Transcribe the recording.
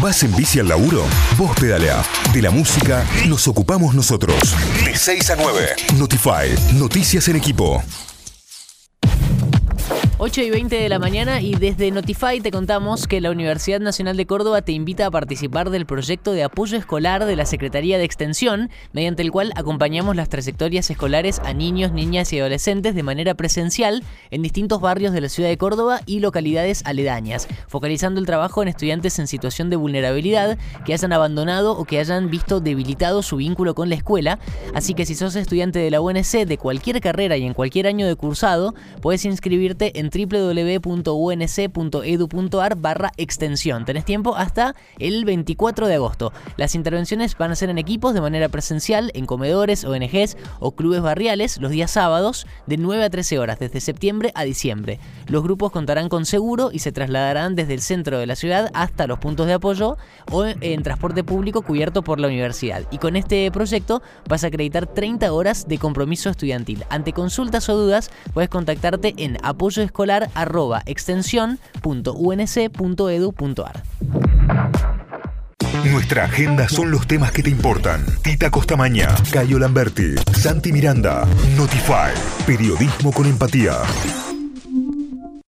¿Vas en bici al laburo? Vos pedalea. De la música nos ocupamos nosotros. De 6 a 9. Notify. Noticias en equipo. 8 y 20 de la mañana y desde Notify te contamos que la Universidad Nacional de Córdoba te invita a participar del proyecto de apoyo escolar de la Secretaría de Extensión, mediante el cual acompañamos las trayectorias escolares a niños, niñas y adolescentes de manera presencial en distintos barrios de la ciudad de Córdoba y localidades aledañas, focalizando el trabajo en estudiantes en situación de vulnerabilidad que hayan abandonado o que hayan visto debilitado su vínculo con la escuela. Así que si sos estudiante de la UNC de cualquier carrera y en cualquier año de cursado, puedes inscribirte en www.unc.edu.ar barra extensión. Tenés tiempo hasta el 24 de agosto. Las intervenciones van a ser en equipos de manera presencial, en comedores, ONGs o clubes barriales los días sábados de 9 a 13 horas, desde septiembre a diciembre. Los grupos contarán con seguro y se trasladarán desde el centro de la ciudad hasta los puntos de apoyo o en transporte público cubierto por la universidad. Y con este proyecto vas a acreditar 30 horas de compromiso estudiantil. Ante consultas o dudas, puedes contactarte en apoyo escolar Nuestra agenda son los temas que te importan. Tita Costamaña, Cayo Lamberti, Santi Miranda, Notify, periodismo con empatía.